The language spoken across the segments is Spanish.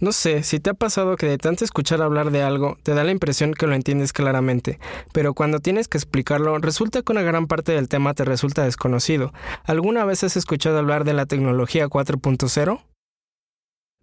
No sé, si te ha pasado que de tanto escuchar hablar de algo, te da la impresión que lo entiendes claramente, pero cuando tienes que explicarlo, resulta que una gran parte del tema te resulta desconocido. ¿Alguna vez has escuchado hablar de la tecnología 4.0?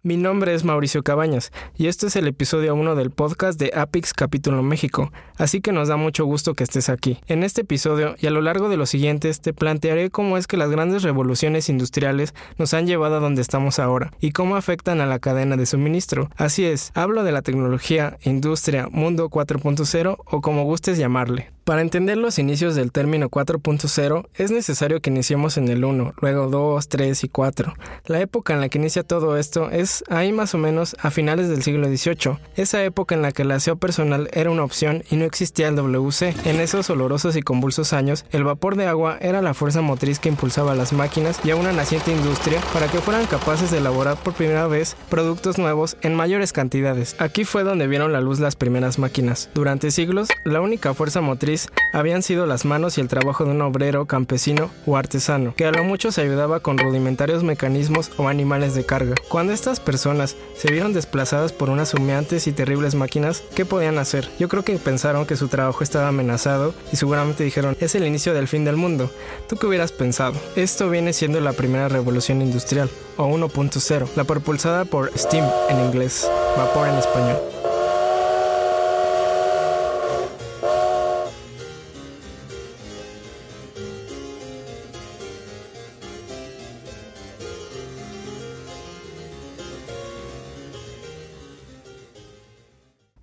Mi nombre es Mauricio Cabañas y este es el episodio 1 del podcast de Apix Capítulo México, así que nos da mucho gusto que estés aquí. En este episodio y a lo largo de los siguientes te plantearé cómo es que las grandes revoluciones industriales nos han llevado a donde estamos ahora y cómo afectan a la cadena de suministro. Así es, hablo de la tecnología, industria, mundo 4.0 o como gustes llamarle. Para entender los inicios del término 4.0 es necesario que iniciemos en el 1, luego 2, 3 y 4. La época en la que inicia todo esto es ahí más o menos a finales del siglo XVIII, esa época en la que el aseo personal era una opción y no existía el WC. En esos olorosos y convulsos años, el vapor de agua era la fuerza motriz que impulsaba las máquinas y a una naciente industria para que fueran capaces de elaborar por primera vez productos nuevos en mayores cantidades. Aquí fue donde vieron la luz las primeras máquinas. Durante siglos, la única fuerza motriz habían sido las manos y el trabajo de un obrero, campesino o artesano, que a lo mucho se ayudaba con rudimentarios mecanismos o animales de carga. Cuando estas personas se vieron desplazadas por unas humeantes y terribles máquinas, ¿qué podían hacer? Yo creo que pensaron que su trabajo estaba amenazado y seguramente dijeron, es el inicio del fin del mundo. ¿Tú qué hubieras pensado? Esto viene siendo la primera revolución industrial, o 1.0, la propulsada por steam en inglés, vapor en español.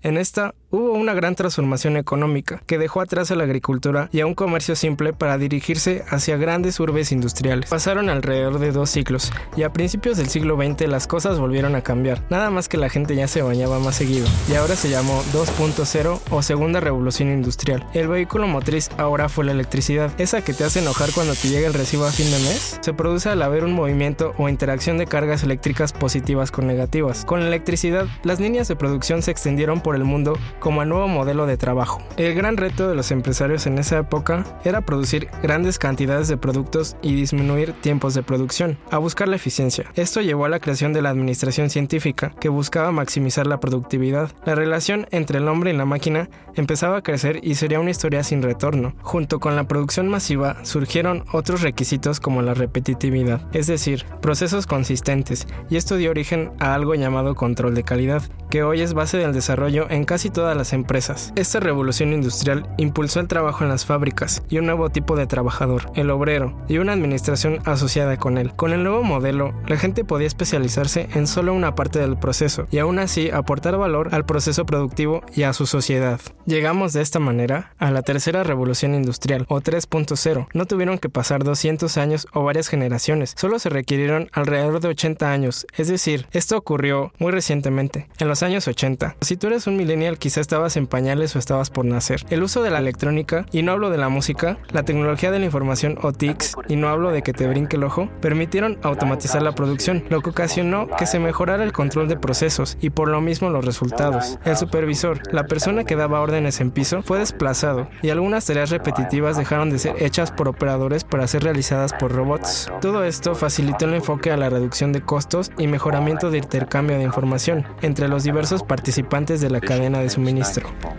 En esta hubo una gran transformación económica que dejó atrás a la agricultura y a un comercio simple para dirigirse hacia grandes urbes industriales. Pasaron alrededor de dos siglos y a principios del siglo XX las cosas volvieron a cambiar, nada más que la gente ya se bañaba más seguido y ahora se llamó 2.0 o segunda revolución industrial. El vehículo motriz ahora fue la electricidad, esa que te hace enojar cuando te llega el recibo a fin de mes. Se produce al haber un movimiento o interacción de cargas eléctricas positivas con negativas. Con la electricidad, las líneas de producción se extendieron por el mundo como el nuevo modelo de trabajo. El gran reto de los empresarios en esa época era producir grandes cantidades de productos y disminuir tiempos de producción, a buscar la eficiencia. Esto llevó a la creación de la administración científica, que buscaba maximizar la productividad. La relación entre el hombre y la máquina empezaba a crecer y sería una historia sin retorno. Junto con la producción masiva surgieron otros requisitos como la repetitividad, es decir, procesos consistentes, y esto dio origen a algo llamado control de calidad, que hoy es base del desarrollo en casi las empresas. Esta revolución industrial impulsó el trabajo en las fábricas y un nuevo tipo de trabajador, el obrero, y una administración asociada con él. Con el nuevo modelo, la gente podía especializarse en solo una parte del proceso y aún así aportar valor al proceso productivo y a su sociedad. Llegamos de esta manera a la tercera revolución industrial, o 3.0. No tuvieron que pasar 200 años o varias generaciones, solo se requirieron alrededor de 80 años, es decir, esto ocurrió muy recientemente, en los años 80. Si tú eres un millennial quizá estabas en pañales o estabas por nacer. El uso de la electrónica, y no hablo de la música, la tecnología de la información o TICs, y no hablo de que te brinque el ojo, permitieron automatizar la producción, lo que ocasionó que se mejorara el control de procesos y por lo mismo los resultados. El supervisor, la persona que daba órdenes en piso, fue desplazado y algunas tareas repetitivas dejaron de ser hechas por operadores para ser realizadas por robots. Todo esto facilitó el enfoque a la reducción de costos y mejoramiento de intercambio de información entre los diversos participantes de la cadena de suministro.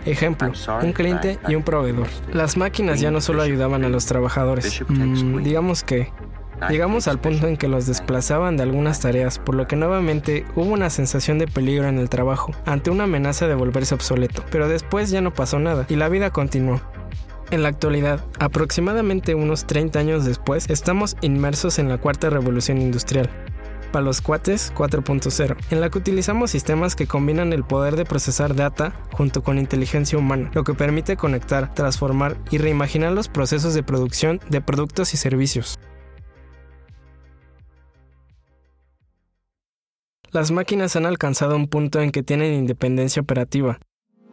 Ejemplo, un cliente y un proveedor. Las máquinas ya no solo ayudaban a los trabajadores, mm, digamos que Llegamos al punto en que los desplazaban de algunas tareas, por lo que nuevamente hubo una sensación de peligro en el trabajo, ante una amenaza de volverse obsoleto. Pero después ya no pasó nada y la vida continuó. En la actualidad, aproximadamente unos 30 años después, estamos inmersos en la cuarta revolución industrial, para los cuates 4.0, en la que utilizamos sistemas que combinan el poder de procesar data junto con inteligencia humana, lo que permite conectar, transformar y reimaginar los procesos de producción de productos y servicios. Las máquinas han alcanzado un punto en que tienen independencia operativa,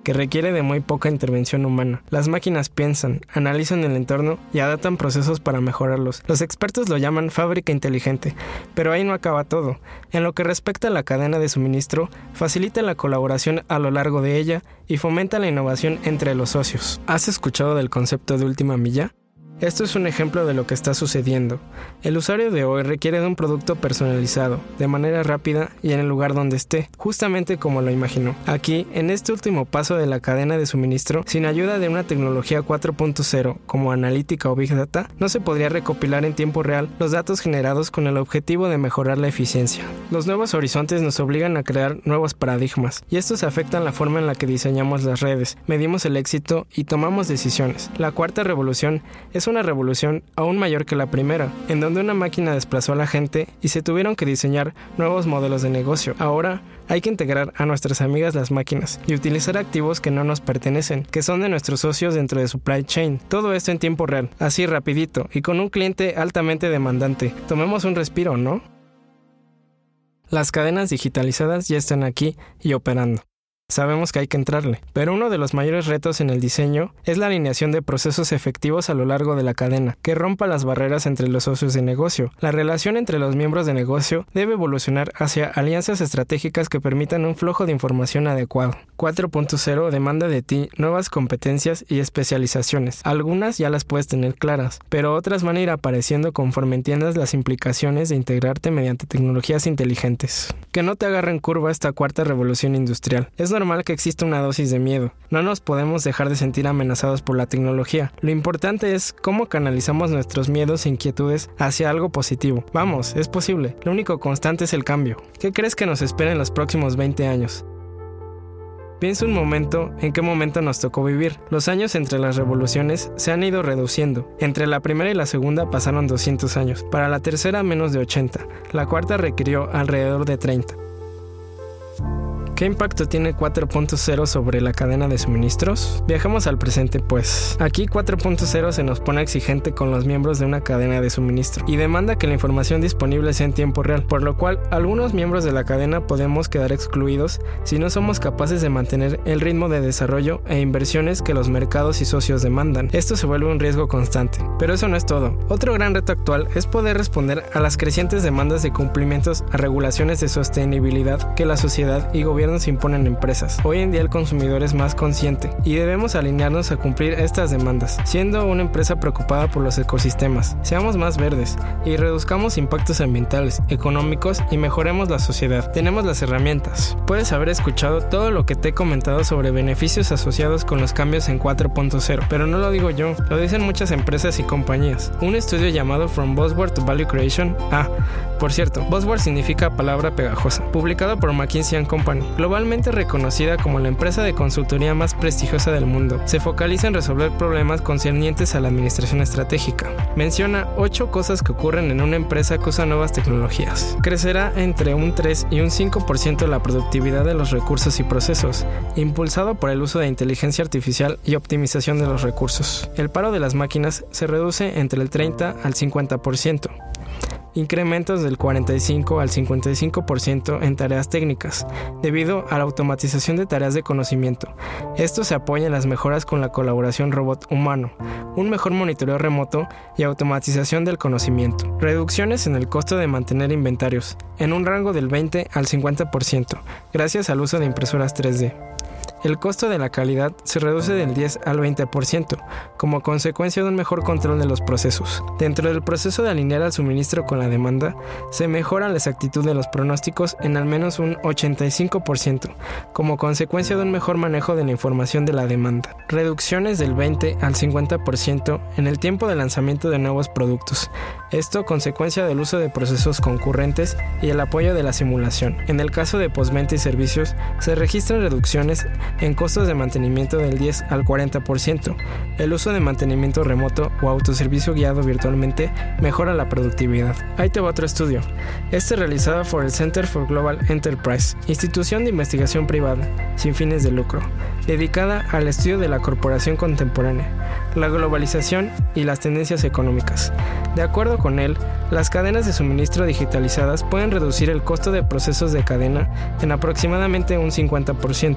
que requiere de muy poca intervención humana. Las máquinas piensan, analizan el entorno y adaptan procesos para mejorarlos. Los expertos lo llaman fábrica inteligente, pero ahí no acaba todo. En lo que respecta a la cadena de suministro, facilita la colaboración a lo largo de ella y fomenta la innovación entre los socios. ¿Has escuchado del concepto de última milla? Esto es un ejemplo de lo que está sucediendo. El usuario de hoy requiere de un producto personalizado, de manera rápida y en el lugar donde esté, justamente como lo imaginó. Aquí, en este último paso de la cadena de suministro, sin ayuda de una tecnología 4.0 como analítica o big data, no se podría recopilar en tiempo real los datos generados con el objetivo de mejorar la eficiencia. Los nuevos horizontes nos obligan a crear nuevos paradigmas, y estos afectan la forma en la que diseñamos las redes, medimos el éxito y tomamos decisiones. La cuarta revolución es una revolución aún mayor que la primera, en donde una máquina desplazó a la gente y se tuvieron que diseñar nuevos modelos de negocio. Ahora hay que integrar a nuestras amigas las máquinas y utilizar activos que no nos pertenecen, que son de nuestros socios dentro de supply chain. Todo esto en tiempo real, así rapidito y con un cliente altamente demandante. Tomemos un respiro, ¿no? Las cadenas digitalizadas ya están aquí y operando sabemos que hay que entrarle. Pero uno de los mayores retos en el diseño es la alineación de procesos efectivos a lo largo de la cadena, que rompa las barreras entre los socios de negocio. La relación entre los miembros de negocio debe evolucionar hacia alianzas estratégicas que permitan un flujo de información adecuado. 4.0 demanda de ti nuevas competencias y especializaciones. Algunas ya las puedes tener claras, pero otras van a ir apareciendo conforme entiendas las implicaciones de integrarte mediante tecnologías inteligentes. Que no te agarren curva esta cuarta revolución industrial. Es que exista una dosis de miedo. No nos podemos dejar de sentir amenazados por la tecnología. Lo importante es cómo canalizamos nuestros miedos e inquietudes hacia algo positivo. Vamos, es posible. Lo único constante es el cambio. ¿Qué crees que nos espera en los próximos 20 años? Piensa un momento en qué momento nos tocó vivir. Los años entre las revoluciones se han ido reduciendo. Entre la primera y la segunda pasaron 200 años. Para la tercera menos de 80. La cuarta requirió alrededor de 30. ¿Qué impacto tiene 4.0 sobre la cadena de suministros? Viajamos al presente pues. Aquí 4.0 se nos pone exigente con los miembros de una cadena de suministro y demanda que la información disponible sea en tiempo real, por lo cual algunos miembros de la cadena podemos quedar excluidos si no somos capaces de mantener el ritmo de desarrollo e inversiones que los mercados y socios demandan. Esto se vuelve un riesgo constante. Pero eso no es todo. Otro gran reto actual es poder responder a las crecientes demandas de cumplimientos a regulaciones de sostenibilidad que la sociedad y gobierno se imponen empresas. Hoy en día el consumidor es más consciente y debemos alinearnos a cumplir estas demandas, siendo una empresa preocupada por los ecosistemas. Seamos más verdes y reduzcamos impactos ambientales, económicos y mejoremos la sociedad. Tenemos las herramientas. Puedes haber escuchado todo lo que te he comentado sobre beneficios asociados con los cambios en 4.0, pero no lo digo yo, lo dicen muchas empresas y compañías. Un estudio llamado From Buzzword to Value Creation, ah, por cierto, Buzzword significa palabra pegajosa, publicado por McKinsey Company globalmente reconocida como la empresa de consultoría más prestigiosa del mundo. Se focaliza en resolver problemas concernientes a la administración estratégica. Menciona 8 cosas que ocurren en una empresa que usa nuevas tecnologías. Crecerá entre un 3 y un 5% la productividad de los recursos y procesos, impulsado por el uso de inteligencia artificial y optimización de los recursos. El paro de las máquinas se reduce entre el 30 al 50% incrementos del 45 al 55% en tareas técnicas, debido a la automatización de tareas de conocimiento. Esto se apoya en las mejoras con la colaboración robot-humano, un mejor monitoreo remoto y automatización del conocimiento. Reducciones en el costo de mantener inventarios, en un rango del 20 al 50%, gracias al uso de impresoras 3D el costo de la calidad se reduce del 10 al 20% como consecuencia de un mejor control de los procesos. Dentro del proceso de alinear al suministro con la demanda, se mejora la exactitud de los pronósticos en al menos un 85% como consecuencia de un mejor manejo de la información de la demanda. Reducciones del 20 al 50% en el tiempo de lanzamiento de nuevos productos. Esto consecuencia del uso de procesos concurrentes y el apoyo de la simulación. En el caso de postventa y servicios, se registran reducciones en costos de mantenimiento del 10 al 40%. El uso de mantenimiento remoto o autoservicio guiado virtualmente mejora la productividad. Ahí te va otro estudio. Este realizado por el Center for Global Enterprise, institución de investigación privada, sin fines de lucro, dedicada al estudio de la corporación contemporánea, la globalización y las tendencias económicas. De acuerdo con él, las cadenas de suministro digitalizadas pueden reducir el costo de procesos de cadena en aproximadamente un 50%,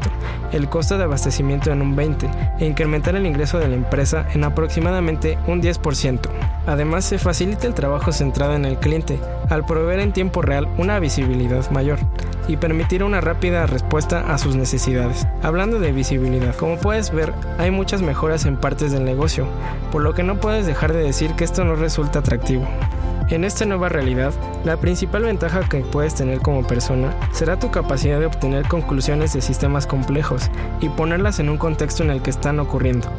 el costo de abastecimiento en un 20% e incrementar el ingreso de la empresa en aproximadamente un 10%. Además, se facilita el trabajo centrado en el cliente, al proveer en tiempo real una visibilidad mayor y permitir una rápida respuesta a sus necesidades. Hablando de visibilidad, como puedes ver, hay muchas mejoras en partes del negocio, por lo que no puedes dejar de decir que esto no resulta atractivo. En esta nueva realidad, la principal ventaja que puedes tener como persona será tu capacidad de obtener conclusiones de sistemas complejos y ponerlas en un contexto en el que están ocurriendo.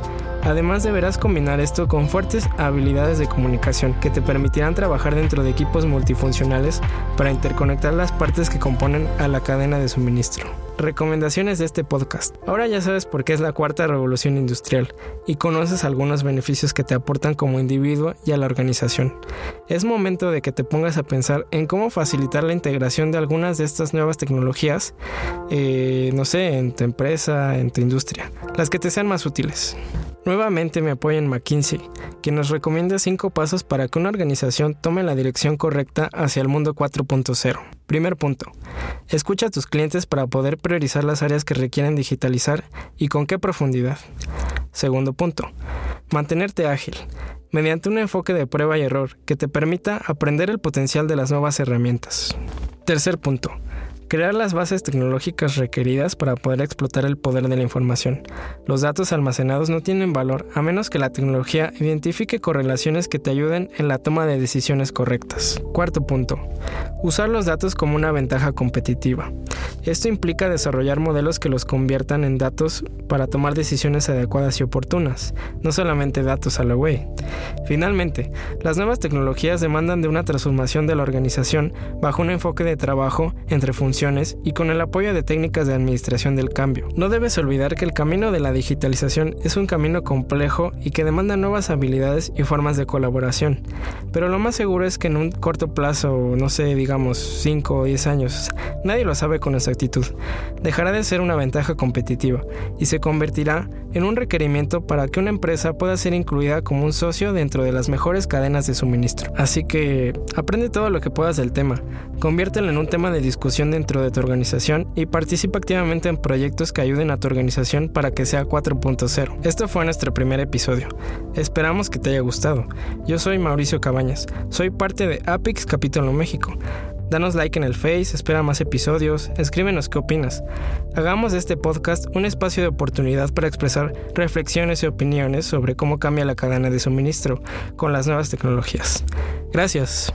Además deberás combinar esto con fuertes habilidades de comunicación que te permitirán trabajar dentro de equipos multifuncionales para interconectar las partes que componen a la cadena de suministro. Recomendaciones de este podcast. Ahora ya sabes por qué es la cuarta revolución industrial y conoces algunos beneficios que te aportan como individuo y a la organización. Es momento de que te pongas a pensar en cómo facilitar la integración de algunas de estas nuevas tecnologías, eh, no sé, en tu empresa, en tu industria, las que te sean más útiles. Nuevamente me apoya en McKinsey, que nos recomienda 5 pasos para que una organización tome la dirección correcta hacia el mundo 4.0. Primer punto. Escucha a tus clientes para poder priorizar las áreas que requieren digitalizar y con qué profundidad. Segundo punto. Mantenerte ágil, mediante un enfoque de prueba y error que te permita aprender el potencial de las nuevas herramientas. Tercer punto. Crear las bases tecnológicas requeridas para poder explotar el poder de la información. Los datos almacenados no tienen valor a menos que la tecnología identifique correlaciones que te ayuden en la toma de decisiones correctas. Cuarto punto. Usar los datos como una ventaja competitiva. Esto implica desarrollar modelos que los conviertan en datos para tomar decisiones adecuadas y oportunas, no solamente datos a la web. Finalmente, las nuevas tecnologías demandan de una transformación de la organización bajo un enfoque de trabajo entre funciones y con el apoyo de técnicas de administración del cambio. No debes olvidar que el camino de la digitalización es un camino complejo y que demanda nuevas habilidades y formas de colaboración, pero lo más seguro es que en un corto plazo, no sé, digamos 5 o 10 años, nadie lo sabe con exactitud, dejará de ser una ventaja competitiva y se convertirá en un requerimiento para que una empresa pueda ser incluida como un socio dentro de las mejores cadenas de suministro. Así que aprende todo lo que puedas del tema, conviértelo en un tema de discusión dentro de tu organización y participa activamente en proyectos que ayuden a tu organización para que sea 4.0. Esto fue nuestro primer episodio. Esperamos que te haya gustado. Yo soy Mauricio Cabañas, soy parte de Apix Capítulo México. Danos like en el Face, espera más episodios, escríbenos qué opinas. Hagamos de este podcast un espacio de oportunidad para expresar reflexiones y opiniones sobre cómo cambia la cadena de suministro con las nuevas tecnologías. Gracias.